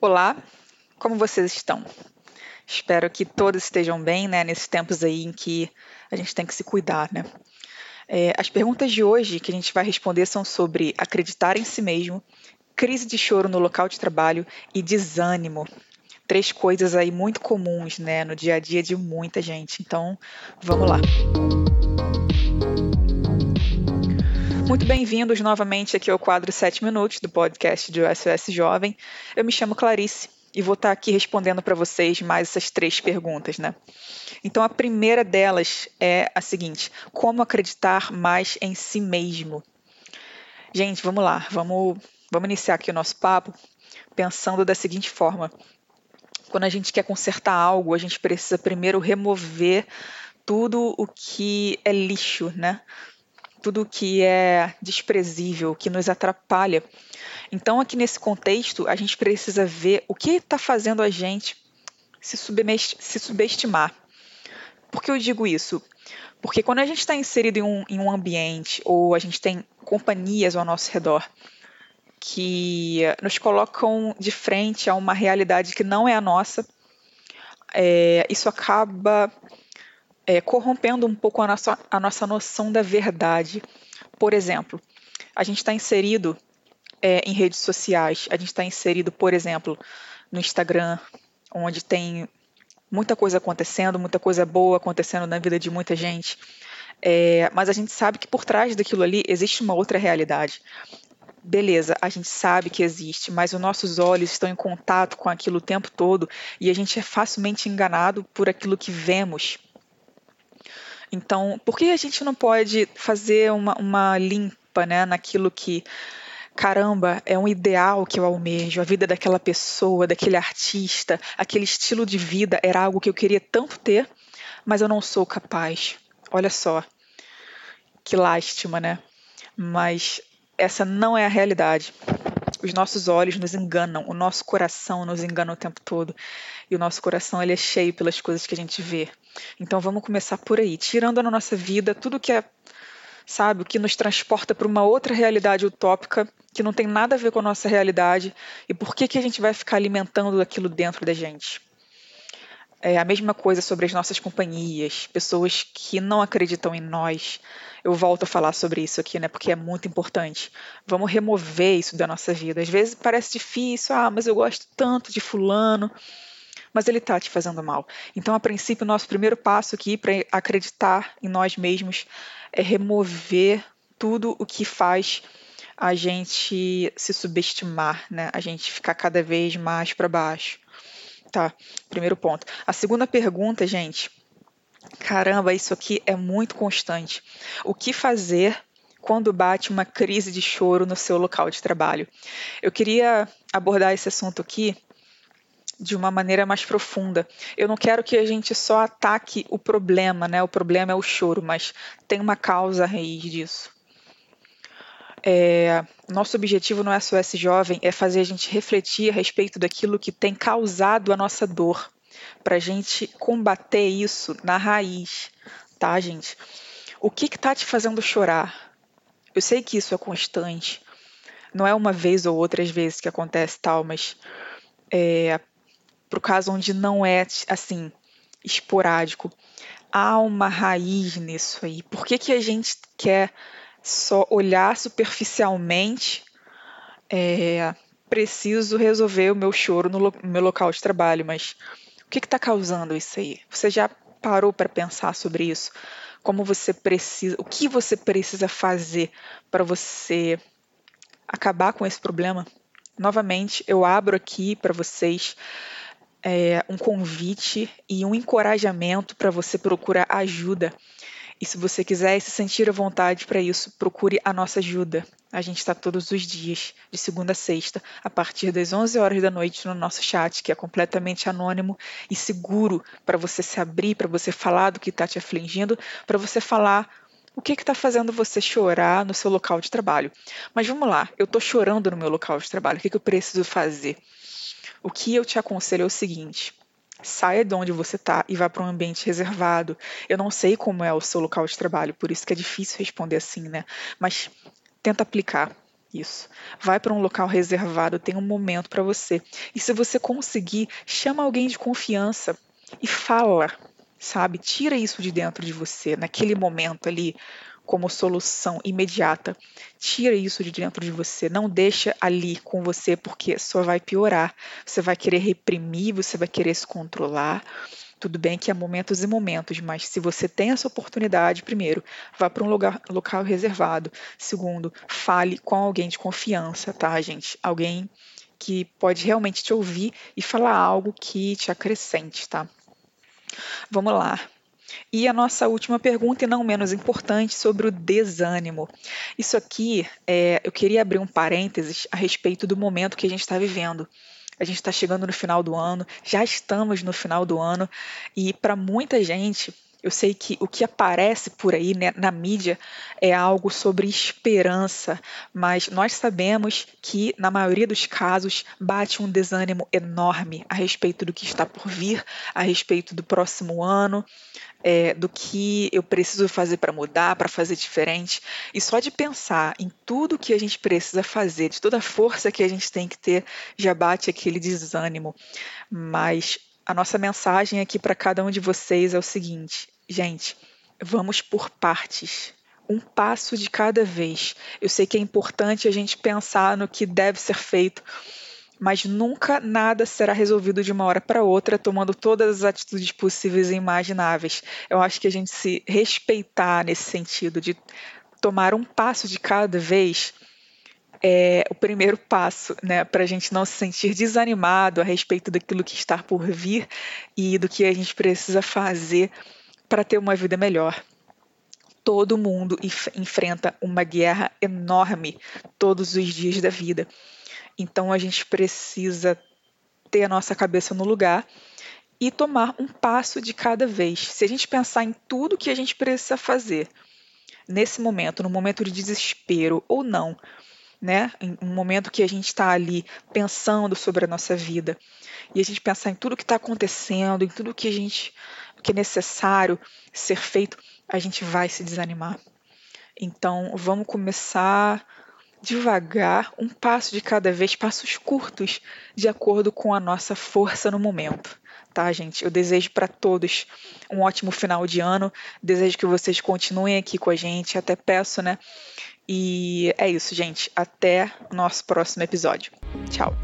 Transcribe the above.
Olá, como vocês estão? Espero que todos estejam bem, né? Nesses tempos aí em que a gente tem que se cuidar, né? É, as perguntas de hoje que a gente vai responder são sobre acreditar em si mesmo, crise de choro no local de trabalho e desânimo. Três coisas aí muito comuns, né, no dia a dia de muita gente. Então, vamos lá. Muito bem-vindos novamente aqui ao quadro 7 Minutos do podcast do SOS Jovem. Eu me chamo Clarice e vou estar aqui respondendo para vocês mais essas três perguntas, né? Então a primeira delas é a seguinte: como acreditar mais em si mesmo? Gente, vamos lá, vamos, vamos iniciar aqui o nosso papo pensando da seguinte forma: quando a gente quer consertar algo, a gente precisa primeiro remover tudo o que é lixo, né? Tudo que é desprezível, que nos atrapalha. Então, aqui nesse contexto, a gente precisa ver o que está fazendo a gente se, subestimar. Por que eu digo isso? Porque quando a gente está inserido em um, em um ambiente ou a gente tem companhias ao nosso redor que nos colocam de frente a uma realidade que não é a nossa, é, isso acaba é, corrompendo um pouco a nossa, a nossa noção da verdade. Por exemplo, a gente está inserido é, em redes sociais, a gente está inserido, por exemplo, no Instagram, onde tem muita coisa acontecendo, muita coisa boa acontecendo na vida de muita gente. É, mas a gente sabe que por trás daquilo ali existe uma outra realidade. Beleza, a gente sabe que existe, mas os nossos olhos estão em contato com aquilo o tempo todo e a gente é facilmente enganado por aquilo que vemos então, por que a gente não pode fazer uma, uma limpa né, naquilo que, caramba, é um ideal que eu almejo, a vida daquela pessoa, daquele artista, aquele estilo de vida era algo que eu queria tanto ter, mas eu não sou capaz. Olha só, que lástima, né? Mas essa não é a realidade. Os nossos olhos nos enganam, o nosso coração nos engana o tempo todo. E o nosso coração ele é cheio pelas coisas que a gente vê. Então vamos começar por aí, tirando na nossa vida tudo que é, sabe, o que nos transporta para uma outra realidade utópica que não tem nada a ver com a nossa realidade. E por que, que a gente vai ficar alimentando aquilo dentro da gente? É a mesma coisa sobre as nossas companhias, pessoas que não acreditam em nós, eu volto a falar sobre isso aqui, né? Porque é muito importante. Vamos remover isso da nossa vida. Às vezes parece difícil, ah, mas eu gosto tanto de fulano, mas ele está te fazendo mal. Então, a princípio, nosso primeiro passo aqui para acreditar em nós mesmos é remover tudo o que faz a gente se subestimar, né? A gente ficar cada vez mais para baixo. Tá, primeiro ponto. A segunda pergunta, gente, Caramba, isso aqui é muito constante. O que fazer quando bate uma crise de choro no seu local de trabalho? Eu queria abordar esse assunto aqui de uma maneira mais profunda. Eu não quero que a gente só ataque o problema, né? O problema é o choro, mas tem uma causa raiz disso. É, nosso objetivo no SOS Jovem é fazer a gente refletir a respeito daquilo que tem causado a nossa dor para a gente combater isso na raiz, tá, gente? O que está te fazendo chorar? Eu sei que isso é constante, não é uma vez ou outras vezes que acontece tal, mas é, para o caso onde não é assim esporádico, há uma raiz nisso aí. Por que, que a gente quer só olhar superficialmente? É, preciso resolver o meu choro no, no meu local de trabalho, mas que está causando isso aí? Você já parou para pensar sobre isso? Como você precisa, o que você precisa fazer para você acabar com esse problema? Novamente, eu abro aqui para vocês é, um convite e um encorajamento para você procurar ajuda. E se você quiser se sentir à vontade para isso, procure a nossa ajuda. A gente está todos os dias, de segunda a sexta, a partir das 11 horas da noite no nosso chat, que é completamente anônimo e seguro para você se abrir, para você falar do que está te afligindo, para você falar o que está fazendo você chorar no seu local de trabalho. Mas vamos lá, eu estou chorando no meu local de trabalho, o que, que eu preciso fazer? O que eu te aconselho é o seguinte: saia de onde você está e vá para um ambiente reservado. Eu não sei como é o seu local de trabalho, por isso que é difícil responder assim, né? Mas tenta aplicar. Isso. Vai para um local reservado, tem um momento para você. E se você conseguir, chama alguém de confiança e fala, sabe? Tira isso de dentro de você, naquele momento ali, como solução imediata. Tira isso de dentro de você, não deixa ali com você, porque só vai piorar. Você vai querer reprimir, você vai querer se controlar. Tudo bem que há momentos e momentos, mas se você tem essa oportunidade, primeiro, vá para um lugar, local reservado. Segundo, fale com alguém de confiança, tá, gente? Alguém que pode realmente te ouvir e falar algo que te acrescente, tá? Vamos lá. E a nossa última pergunta, e não menos importante, sobre o desânimo. Isso aqui, é, eu queria abrir um parênteses a respeito do momento que a gente está vivendo. A gente está chegando no final do ano, já estamos no final do ano, e para muita gente, eu sei que o que aparece por aí né, na mídia é algo sobre esperança, mas nós sabemos que, na maioria dos casos, bate um desânimo enorme a respeito do que está por vir, a respeito do próximo ano é, do que eu preciso fazer para mudar, para fazer diferente. E só de pensar em tudo que a gente precisa fazer, de toda a força que a gente tem que ter, já bate aquele desânimo. Mas a nossa mensagem aqui para cada um de vocês é o seguinte, gente, vamos por partes um passo de cada vez. Eu sei que é importante a gente pensar no que deve ser feito, mas nunca nada será resolvido de uma hora para outra, tomando todas as atitudes possíveis e imagináveis. Eu acho que a gente se respeitar nesse sentido de tomar um passo de cada vez é o primeiro passo, né, para a gente não se sentir desanimado a respeito daquilo que está por vir e do que a gente precisa fazer para ter uma vida melhor. Todo mundo enfrenta uma guerra enorme todos os dias da vida. Então a gente precisa ter a nossa cabeça no lugar e tomar um passo de cada vez. Se a gente pensar em tudo que a gente precisa fazer nesse momento, no momento de desespero ou não, né? Um momento que a gente está ali pensando sobre a nossa vida e a gente pensar em tudo que está acontecendo, em tudo que a gente que é necessário ser feito, a gente vai se desanimar. Então, vamos começar devagar, um passo de cada vez, passos curtos, de acordo com a nossa força no momento. Tá, gente? Eu desejo para todos um ótimo final de ano. Desejo que vocês continuem aqui com a gente. Até peço, né? E é isso, gente. Até o nosso próximo episódio. Tchau.